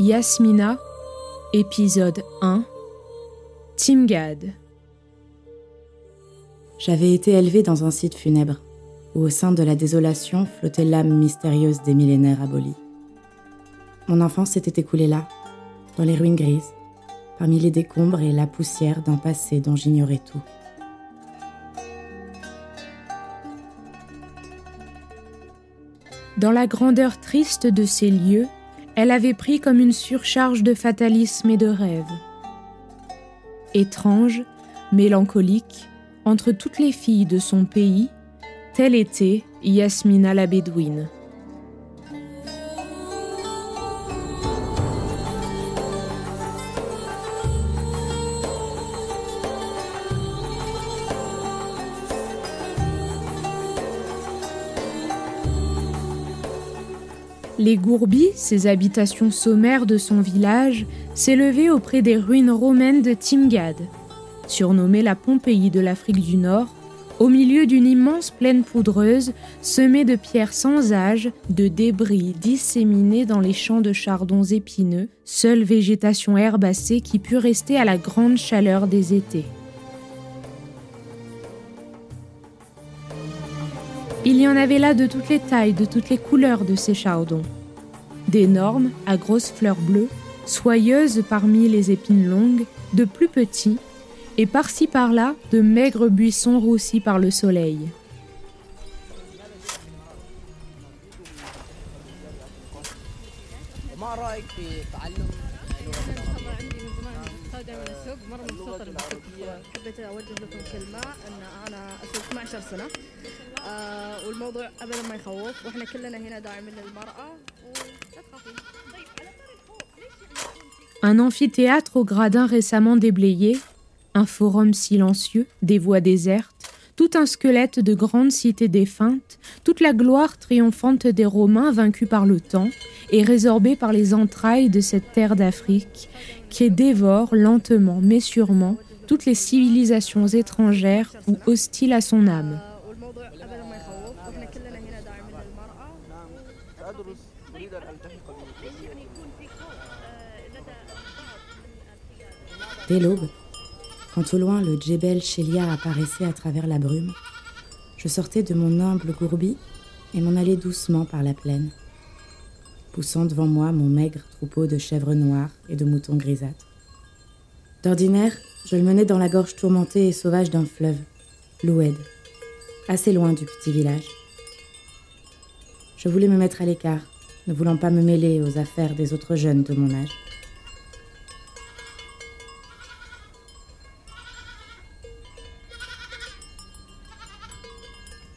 Yasmina, épisode 1 Timgad. J'avais été élevée dans un site funèbre, où au sein de la désolation flottait l'âme mystérieuse des millénaires abolis. Mon enfance s'était écoulée là, dans les ruines grises, parmi les décombres et la poussière d'un passé dont j'ignorais tout. Dans la grandeur triste de ces lieux, elle avait pris comme une surcharge de fatalisme et de rêve. Étrange, mélancolique, entre toutes les filles de son pays, telle était Yasmina la Bédouine. Les Gourbis, ces habitations sommaires de son village, s'élevaient auprès des ruines romaines de Timgad. Surnommée la Pompéi de l'Afrique du Nord, au milieu d'une immense plaine poudreuse, semée de pierres sans âge, de débris disséminés dans les champs de chardons épineux, seule végétation herbacée qui put rester à la grande chaleur des étés. Il y en avait là de toutes les tailles, de toutes les couleurs de ces chardons. D'énormes, à grosses fleurs bleues, soyeuses parmi les épines longues, de plus petits, et par-ci par-là de maigres buissons roussis par le soleil. Un amphithéâtre au gradin récemment déblayé, un forum silencieux, des voies désertes, tout un squelette de grandes cités défuntes, toute la gloire triomphante des Romains vaincus par le temps et résorbés par les entrailles de cette terre d'Afrique qui dévore lentement mais sûrement toutes les civilisations étrangères ou hostiles à son âme. Dès l'aube, quand au loin le Djebel Shelia apparaissait à travers la brume, je sortais de mon humble gourbi et m'en allais doucement par la plaine, poussant devant moi mon maigre troupeau de chèvres noires et de moutons grisâtres. D'ordinaire, je le menais dans la gorge tourmentée et sauvage d'un fleuve, l'Oued, assez loin du petit village. Je voulais me mettre à l'écart, ne voulant pas me mêler aux affaires des autres jeunes de mon âge.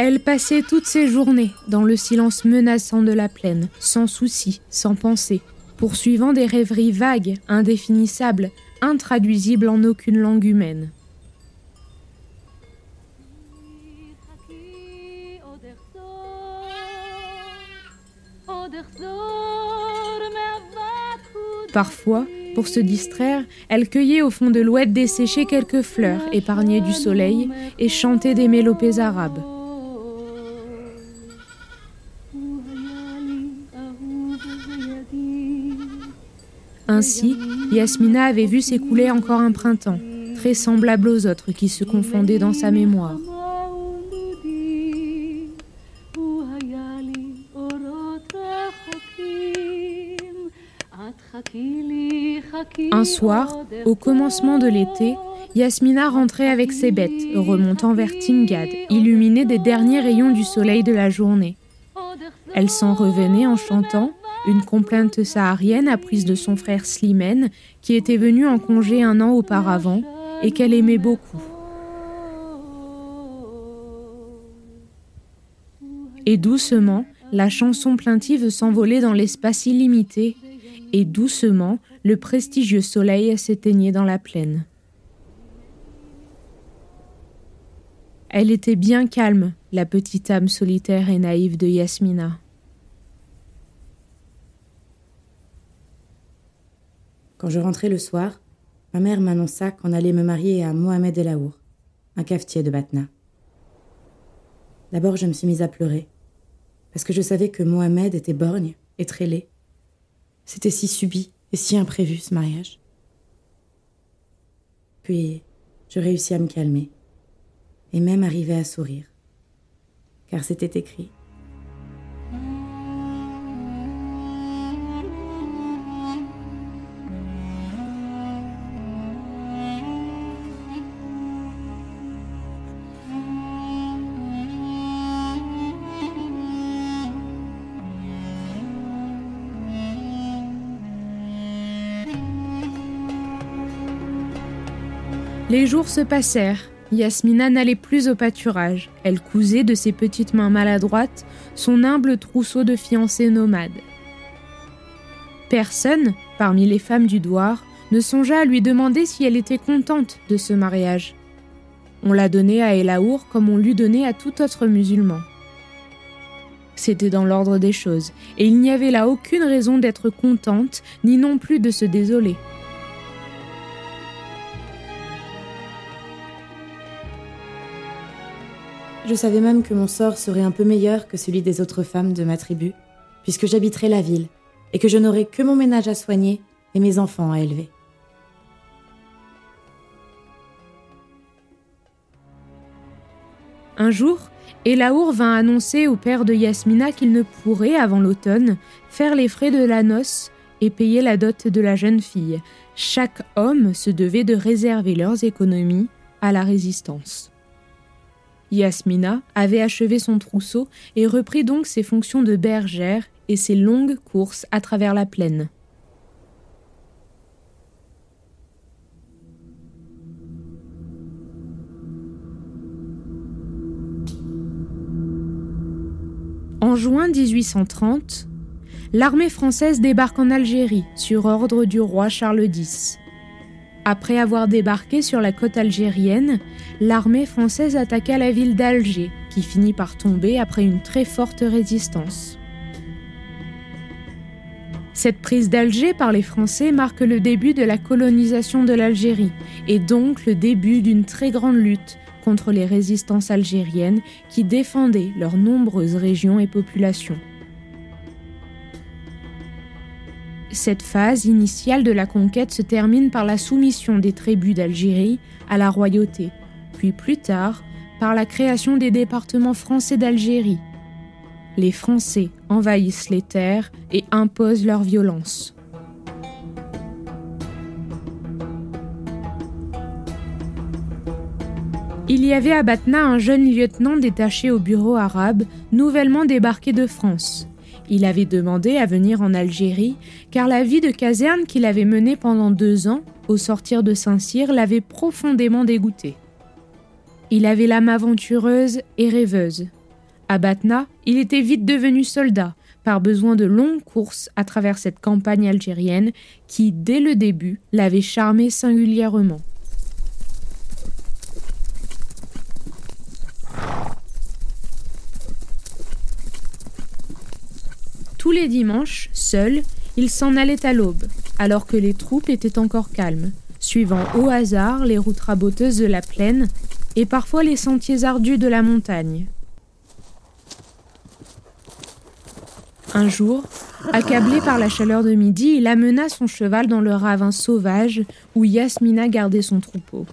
Elle passait toutes ses journées dans le silence menaçant de la plaine, sans souci, sans pensée, poursuivant des rêveries vagues, indéfinissables, intraduisibles en aucune langue humaine. Parfois, pour se distraire, elle cueillait au fond de l'ouette desséchée quelques fleurs épargnées du soleil et chantait des mélopées arabes. Ainsi, Yasmina avait vu s'écouler encore un printemps, très semblable aux autres qui se confondaient dans sa mémoire. Un soir, au commencement de l'été, Yasmina rentrait avec ses bêtes, remontant vers Timgad, illuminée des derniers rayons du soleil de la journée. Elle s'en revenait en chantant, une complainte saharienne apprise de son frère Slimane, qui était venu en congé un an auparavant et qu'elle aimait beaucoup. Et doucement, la chanson plaintive s'envolait dans l'espace illimité, et doucement, le prestigieux soleil s'éteignait dans la plaine. Elle était bien calme, la petite âme solitaire et naïve de Yasmina. Quand je rentrais le soir, ma mère m'annonça qu'on allait me marier à Mohamed El Aour, un cafetier de Batna. D'abord, je me suis mise à pleurer, parce que je savais que Mohamed était borgne et très laid. C'était si subit et si imprévu ce mariage. Puis, je réussis à me calmer et même arriver à sourire, car c'était écrit. Les jours se passèrent. Yasmina n'allait plus au pâturage. Elle cousait de ses petites mains maladroites son humble trousseau de fiancés nomades. Personne, parmi les femmes du Douar, ne songea à lui demander si elle était contente de ce mariage. On l'a donné à Elaour comme on l'eût donné à tout autre musulman. C'était dans l'ordre des choses, et il n'y avait là aucune raison d'être contente, ni non plus de se désoler. Je savais même que mon sort serait un peu meilleur que celui des autres femmes de ma tribu, puisque j'habiterais la ville et que je n'aurais que mon ménage à soigner et mes enfants à élever. Un jour, Elaour vint annoncer au père de Yasmina qu'il ne pourrait, avant l'automne, faire les frais de la noce et payer la dot de la jeune fille. Chaque homme se devait de réserver leurs économies à la résistance. Yasmina avait achevé son trousseau et reprit donc ses fonctions de bergère et ses longues courses à travers la plaine. En juin 1830, l'armée française débarque en Algérie sur ordre du roi Charles X. Après avoir débarqué sur la côte algérienne, l'armée française attaqua la ville d'Alger, qui finit par tomber après une très forte résistance. Cette prise d'Alger par les Français marque le début de la colonisation de l'Algérie et donc le début d'une très grande lutte contre les résistances algériennes qui défendaient leurs nombreuses régions et populations. Cette phase initiale de la conquête se termine par la soumission des tribus d'Algérie à la royauté, puis plus tard par la création des départements français d'Algérie. Les Français envahissent les terres et imposent leur violence. Il y avait à Batna un jeune lieutenant détaché au bureau arabe, nouvellement débarqué de France. Il avait demandé à venir en Algérie, car la vie de caserne qu'il avait menée pendant deux ans, au sortir de Saint-Cyr, l'avait profondément dégoûté. Il avait l'âme aventureuse et rêveuse. À Batna, il était vite devenu soldat, par besoin de longues courses à travers cette campagne algérienne qui, dès le début, l'avait charmé singulièrement. Tous les dimanches, seul, il s'en allait à l'aube, alors que les troupes étaient encore calmes, suivant au hasard les routes raboteuses de la plaine et parfois les sentiers ardus de la montagne. Un jour, accablé par la chaleur de midi, il amena son cheval dans le ravin sauvage où Yasmina gardait son troupeau.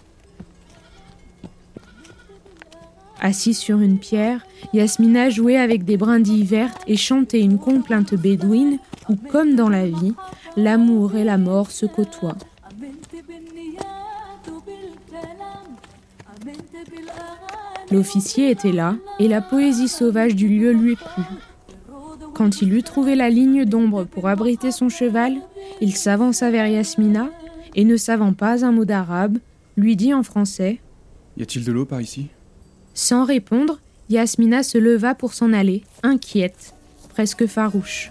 Assis sur une pierre, Yasmina jouait avec des brindilles vertes et chantait une complainte bédouine où, comme dans la vie, l'amour et la mort se côtoient. L'officier était là et la poésie sauvage du lieu lui plut. Quand il eut trouvé la ligne d'ombre pour abriter son cheval, il s'avança vers Yasmina et, ne savant pas un mot d'arabe, lui dit en français Y a-t-il de l'eau par ici? Sans répondre, Yasmina se leva pour s'en aller, inquiète, presque farouche.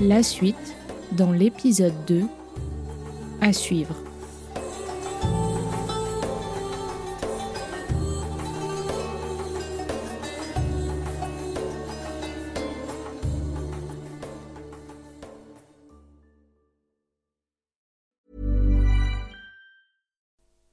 La suite dans l'épisode 2 à suivre.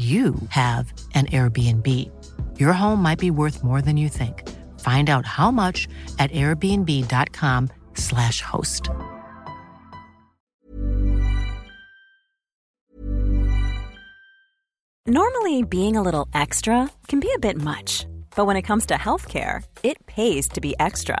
you have an Airbnb. Your home might be worth more than you think. Find out how much at airbnb.com/slash host. Normally, being a little extra can be a bit much, but when it comes to healthcare, it pays to be extra.